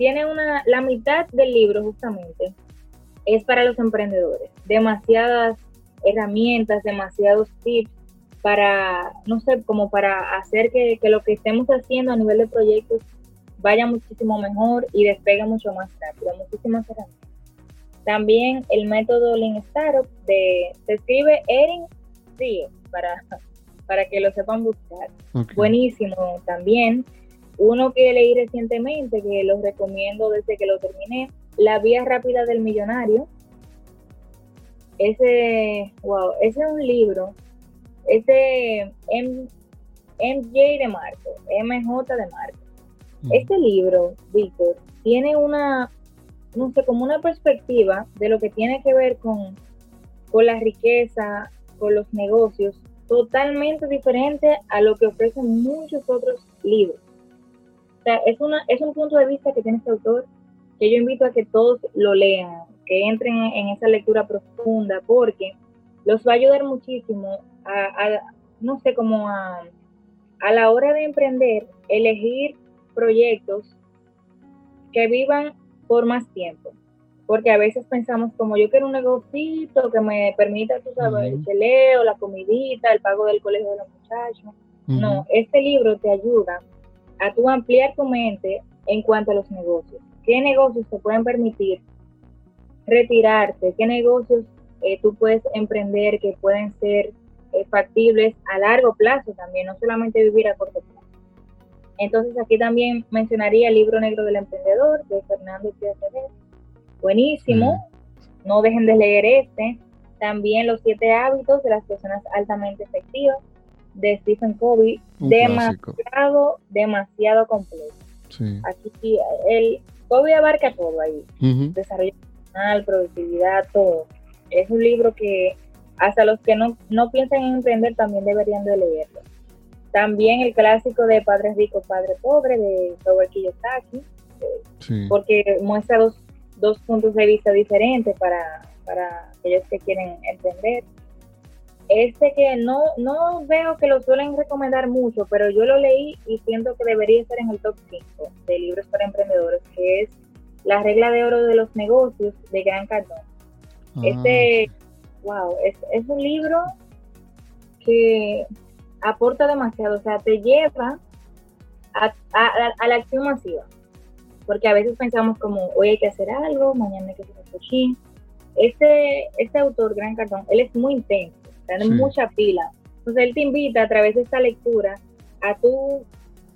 tiene una, la mitad del libro justamente es para los emprendedores. Demasiadas herramientas, demasiados tips para, no sé, como para hacer que, lo que estemos haciendo a nivel de proyectos vaya muchísimo mejor y despegue mucho más rápido. Muchísimas herramientas. También el método Lean Startup de, se escribe Erin Ríos para, para que lo sepan buscar. Buenísimo también. Uno que leí recientemente, que los recomiendo desde que lo terminé, La Vía Rápida del Millonario. Ese, wow, ese es un libro Es de MJ de Marco, MJ de Marco. Este libro, Víctor, tiene una, no sé, como una perspectiva de lo que tiene que ver con, con la riqueza, con los negocios, totalmente diferente a lo que ofrecen muchos otros libros. O sea, es, una, es un punto de vista que tiene este autor que yo invito a que todos lo lean, que entren en esa lectura profunda, porque los va a ayudar muchísimo a, no sé, como a, a la hora de emprender, elegir proyectos que vivan por más tiempo. Porque a veces pensamos como yo quiero un negocito que me permita, tú sabes, el cheleo, la comidita, el pago del colegio de los muchachos. No, este libro te ayuda a tú ampliar tu mente en cuanto a los negocios. ¿Qué negocios te pueden permitir retirarte? ¿Qué negocios eh, tú puedes emprender que pueden ser eh, factibles a largo plazo también, no solamente vivir a corto plazo? Entonces aquí también mencionaría el libro negro del emprendedor de Fernando Pérez. Buenísimo, no dejen de leer este. También Los siete hábitos de las personas altamente efectivas de Stephen Covey. demasiado, demasiado completo. Aquí el Covey abarca todo ahí. Desarrollo personal, productividad, todo. Es un libro que hasta los que no, no piensan en emprender también deberían de leerlo. También el clásico de Padre Rico, Padre Pobre de Robert Kiyosaki, eh, porque muestra dos, dos, puntos de vista diferentes para, para aquellos que quieren emprender. Este que no, no veo que lo suelen recomendar mucho, pero yo lo leí y siento que debería estar en el top 5 de libros para emprendedores, que es La regla de oro de los negocios de Gran Cardón. Ah, este, wow, es, es un libro que aporta demasiado, o sea, te lleva a, la acción masiva. Porque a veces pensamos como, hoy hay que hacer algo, mañana hay que hacer cochín. Este, este autor, Gran Cartón, él es muy intenso, tiene mucha pila. Entonces él te invita a través de esta lectura a tú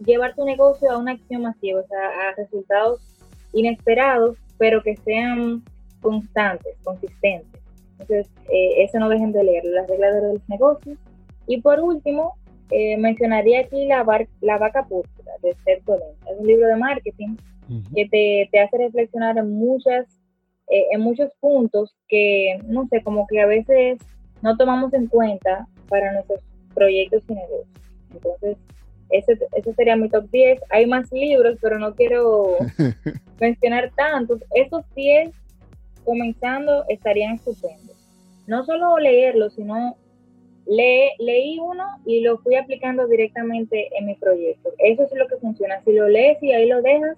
llevar tu negocio a una acción masiva, o sea, a resultados inesperados, pero que sean constantes, consistentes. Entonces, eh, eso no dejen de leer, las reglas de los negocios, y por último, eh, mencionaría aquí la, la vaca púrpura de Seth Godin. Es un libro de marketing que te, hace reflexionar en muchas eh, en muchos puntos que, no sé, como que a veces no tomamos en cuenta para nuestros proyectos y negocios. Entonces, ese, ese sería mi top 10. Hay más libros, pero no quiero *laughs* mencionar tantos. Esos 10, comenzando, estarían estupendos. No solo leerlos, sino le, leí uno y lo fui aplicando directamente en mi proyecto. Eso es lo que funciona. Si lo lees y ahí lo dejas,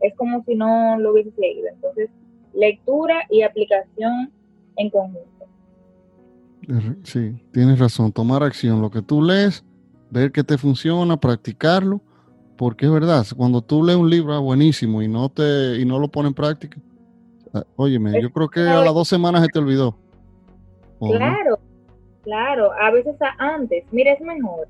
es como si no lo hubieses leído. Entonces, lectura y aplicación en conjunto. Sí, tienes razón. Tomar acción. Lo que tú lees, ver que te funciona, practicarlo. Porque es verdad, cuando tú lees un libro ah, buenísimo y no te y no lo pones en práctica, ah, óyeme, yo creo que a las dos semanas se te olvidó. Claro, Claro, a veces antes, mira, es mejor.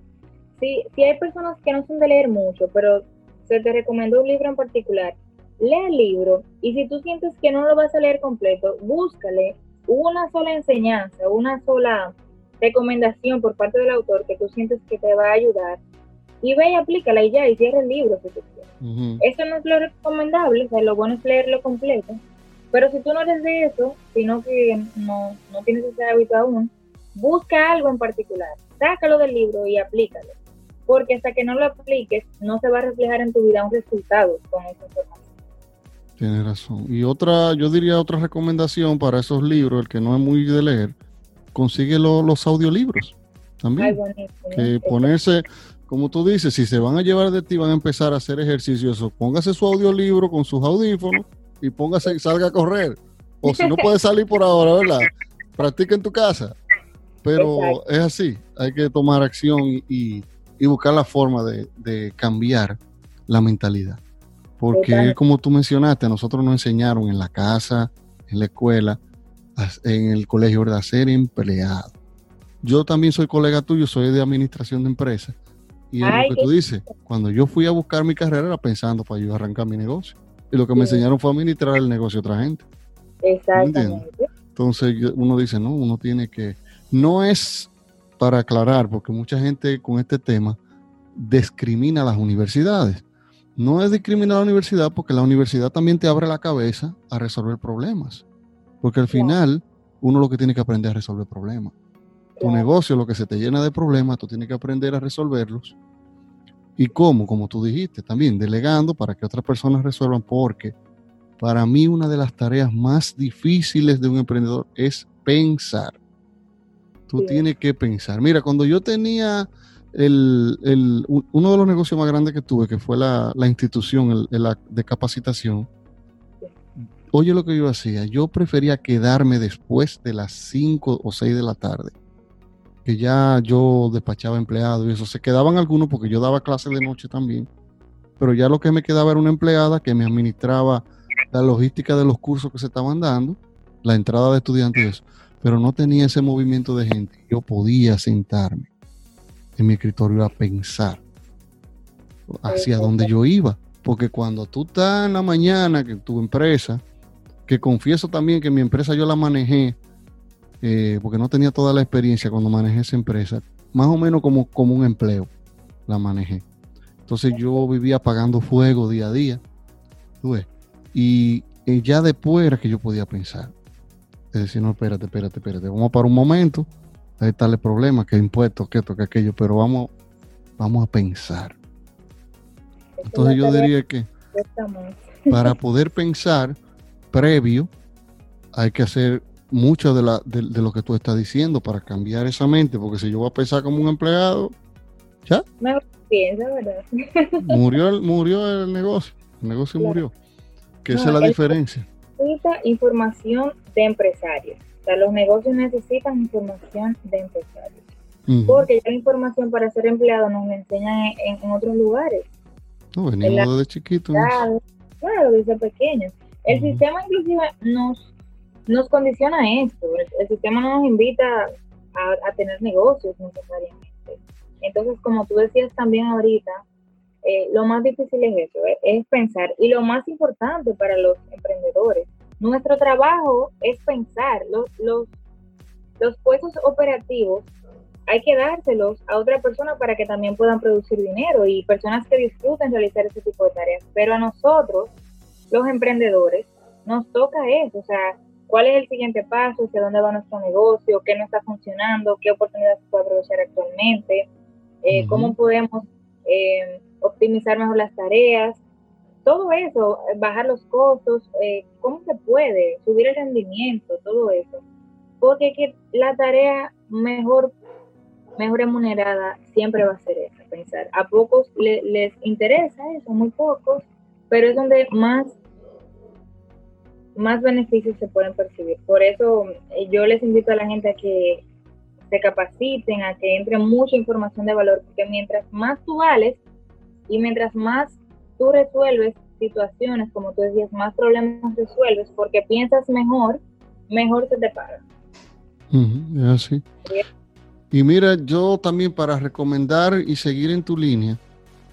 Si, si hay personas que no son de leer mucho, pero se te recomendó un libro en particular, lee el libro y si tú sientes que no lo vas a leer completo, búscale una sola enseñanza, una sola recomendación por parte del autor que tú sientes que te va a ayudar y ve y aplícala y ya, y cierra el libro si tú quieres. Eso no es lo recomendable, o sea, lo bueno es leerlo completo, pero si tú no eres de eso, sino que no, no tienes ese hábito aún, busca algo en particular, sácalo del libro y aplícalo, porque hasta que no lo apliques no se va a reflejar en tu vida un resultado con esa información. Tienes razón. Y otra, yo diría otra recomendación para esos libros, el que no es muy de leer, consigue los audiolibros también. que ponerse, como tú dices, si se van a llevar de ti, van a empezar a hacer ejercicios, póngase su audiolibro con sus audífonos y póngase y salga a correr. O si no puede salir por ahora, ¿verdad? Practica en tu casa. Pero es así, hay que tomar acción y, buscar la forma de, cambiar la mentalidad. Porque como tú mencionaste, a nosotros nos enseñaron en la casa, en la escuela, en el colegio, ¿verdad? ser empleado. Yo también soy colega tuyo, soy de administración de empresas. Y es lo que tú dices, cuando yo fui a buscar mi carrera era pensando para yo arrancar mi negocio. Y lo que me enseñaron fue administrar el negocio de otra gente. Exactamente. Entonces uno dice, no, uno tiene que no es para aclarar, porque mucha gente con este tema discrimina a las universidades. No es discriminar a la universidad porque la universidad también te abre la cabeza a resolver problemas. Porque al final uno lo que tiene que aprender a resolver problemas. Tu negocio, lo que se te llena de problemas, tú tienes que aprender a resolverlos. ¿Y cómo? Como tú dijiste, también delegando para que otras personas resuelvan, porque para mí una de las tareas más difíciles de un emprendedor es pensar. Tú tienes que pensar. Mira, cuando yo tenía el, uno de los negocios más grandes que tuve, que fue la, institución de capacitación, oye lo que yo hacía, yo prefería quedarme después de las 5 o 6 de la tarde, que ya yo despachaba empleados y eso, se quedaban algunos porque yo daba clases de noche también, pero ya lo que me quedaba era una empleada que me administraba la logística de los cursos que se estaban dando, la entrada de estudiantes y eso, pero no tenía ese movimiento de gente, yo podía sentarme en mi escritorio a pensar hacia dónde yo iba. Porque cuando tú estás en la mañana, que tu empresa, que confieso también que mi empresa yo la manejé, eh, porque no tenía toda la experiencia cuando manejé esa empresa, más o menos como, como un empleo la manejé. Entonces yo vivía apagando fuego día a día. Y, y, ya después era que yo podía pensar. Es decir, no, espérate, espérate, espérate. Vamos para un momento hay tales problemas, que impuestos, que esto, que aquello, pero vamos, vamos a pensar. Entonces yo diría que *laughs* para poder pensar previo, hay que hacer mucho de, la, de, lo que tú estás diciendo para cambiar esa mente, porque si yo voy a pensar como un empleado, ya. Me piensa, ¿verdad? *laughs* murió, el, murió el negocio, el negocio murió. Que esa es la diferencia. Información de empresarios los negocios necesitan información de empresarios. Porque ya la información para ser empleado nos enseñan en, otros lugares. No, venimos desde chiquitos. Claro, desde pequeños. El sistema inclusive nos, nos condiciona a esto. El, sistema no nos invita a, tener negocios necesariamente. Entonces, como tú decías también ahorita, eh, lo más difícil es eso, es pensar. Y lo más importante para los emprendedores nuestro trabajo es pensar los, los, los puestos operativos hay que dárselos a otra persona para que también puedan producir dinero y personas que disfruten realizar ese tipo de tareas. Pero a nosotros, los emprendedores, nos toca eso, o sea, cuál es el siguiente paso, hacia dónde va nuestro negocio, qué no está funcionando, qué oportunidades se puede aprovechar actualmente, eh, cómo podemos eh, optimizar mejor las tareas, todo eso, bajar los costos, eh, cómo se puede, subir el rendimiento, todo eso. Porque que la tarea mejor, mejor remunerada siempre va a ser esa, pensar. A pocos les interesa eso, muy pocos, pero es donde más, más beneficios se pueden percibir. Por eso eh, yo les invito a la gente a que se capaciten, a que entre mucha información de valor, porque mientras más tú vales y mientras más tú resuelves situaciones, como tú decías, más problemas resuelves porque piensas mejor, mejor se te paga. así. Y mira, yo también para recomendar y seguir en tu línea,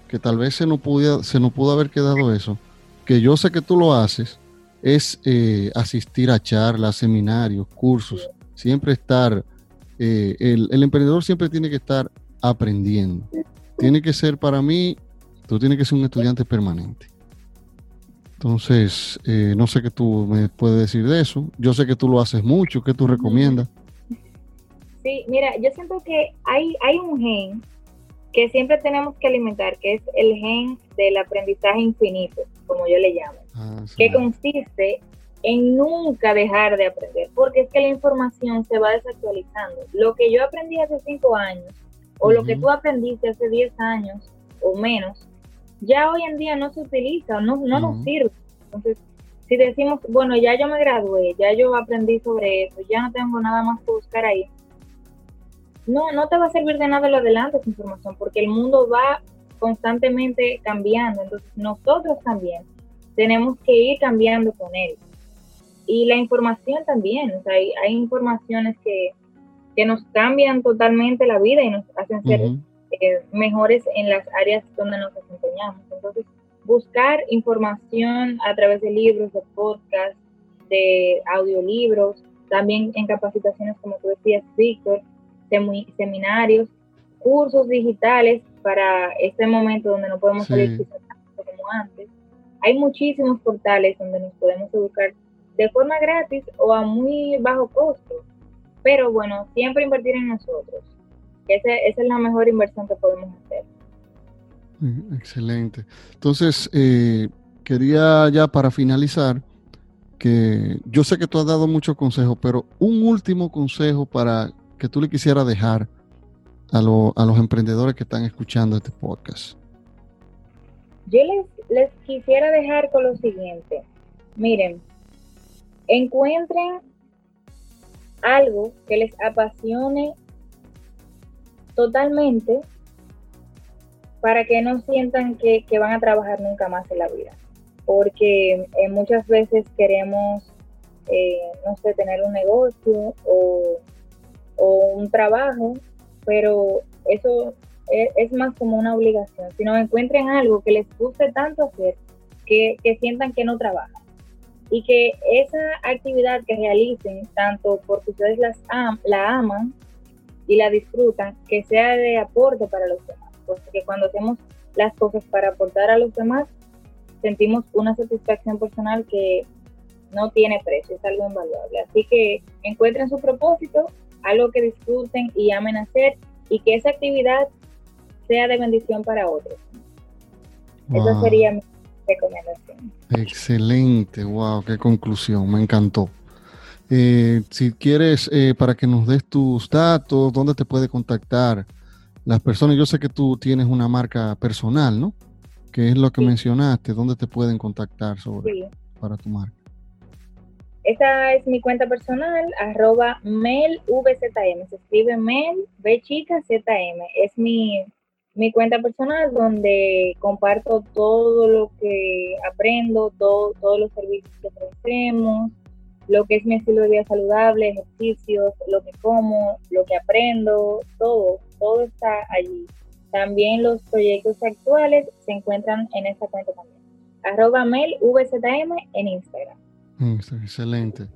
que tal vez se nos, pudo, se nos pudo haber quedado eso, que yo sé que tú lo haces, es eh, asistir a charlas, seminarios, cursos, siempre estar, eh, el emprendedor siempre tiene que estar aprendiendo. Tiene que ser para mí Tú tienes que ser un estudiante permanente. Entonces, eh, no sé qué tú me puedes decir de eso. Yo sé que tú lo haces mucho. ¿Qué tú recomiendas? Sí, mira, yo siento que hay, hay un gen que siempre tenemos que alimentar, que es el gen del aprendizaje infinito, como yo le llamo, ah, que consiste en nunca dejar de aprender, porque es que la información se va desactualizando. Lo que yo aprendí hace cinco años, o lo que tú aprendiste hace diez años o menos, ya hoy en día no se utiliza, no, no nos sirve. Entonces, si decimos, bueno, ya yo me gradué, ya yo aprendí sobre eso, ya no tengo nada más que buscar ahí, no, no te va a servir de nada lo adelante esa información, porque el mundo va constantemente cambiando, entonces nosotros también tenemos que ir cambiando con él. Y la información también, o sea, hay, informaciones que, que, nos cambian totalmente la vida y nos hacen ser eh, mejores en las áreas donde nos desempeñamos. Entonces, buscar información a través de libros, de podcasts, de audiolibros, también en capacitaciones, como tú decías, Víctor, seminarios, cursos digitales para este momento donde no podemos salir como antes. Hay muchísimos portales donde nos podemos educar de forma gratis o a muy bajo costo. Pero bueno, siempre invertir en nosotros. Esa, esa es la mejor inversión que podemos hacer. Excelente. Entonces, eh, quería ya para finalizar, que yo sé que tú has dado muchos consejos, pero un último consejo para que tú le quisieras dejar a, a los emprendedores que están escuchando este podcast. Yo les, les quisiera dejar con lo siguiente. Miren, encuentren algo que les apasione totalmente para que no sientan que, van a trabajar nunca más en la vida. Porque eh, muchas veces queremos, eh, no sé, tener un negocio o, un trabajo, pero eso es, es, más como una obligación. Si no encuentren algo que les guste tanto hacer, que, que sientan que no trabajan y que esa actividad que realicen, tanto porque ustedes las la aman y la disfrutan, que sea de aporte para los demás. Porque cuando hacemos las cosas para aportar a los demás, sentimos una satisfacción personal que no tiene precio, es algo invaluable. Así que encuentren su propósito, algo que disfruten y amen hacer y que esa actividad sea de bendición para otros. Esa sería mi recomendación. Excelente, wow, qué conclusión, me encantó. Eh, si quieres, eh, para que nos des tus datos, dónde te puede contactar las personas. Yo sé que tú tienes una marca personal, ¿no? Que es lo que mencionaste, dónde te pueden contactar sobre para tu marca. Esa es mi cuenta personal, arroba melvzm. Se escribe mel, b chica, zm. Es mi mi cuenta personal donde comparto todo lo que aprendo, todo, todos los servicios que ofrecemos, lo que es mi estilo de vida saludable, ejercicios, lo que como, lo que aprendo, todo, todo está allí. También los proyectos actuales se encuentran en esta cuenta también. Arroba VZM en Instagram. Excelente.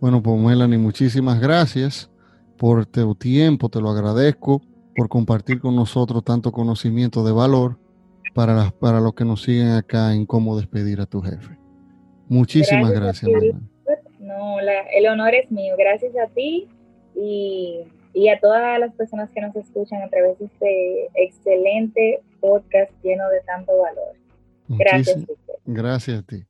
Bueno, pues Melanie, muchísimas gracias por tu tiempo, te lo agradezco por compartir con nosotros tanto conocimiento de valor para, para los que nos siguen acá en cómo despedir a tu jefe. Muchísimas gracias. No, el honor es mío. Gracias a ti y, y, a todas las personas que nos escuchan a través de este excelente podcast lleno de tanto valor. Gracias. Gracias a ti.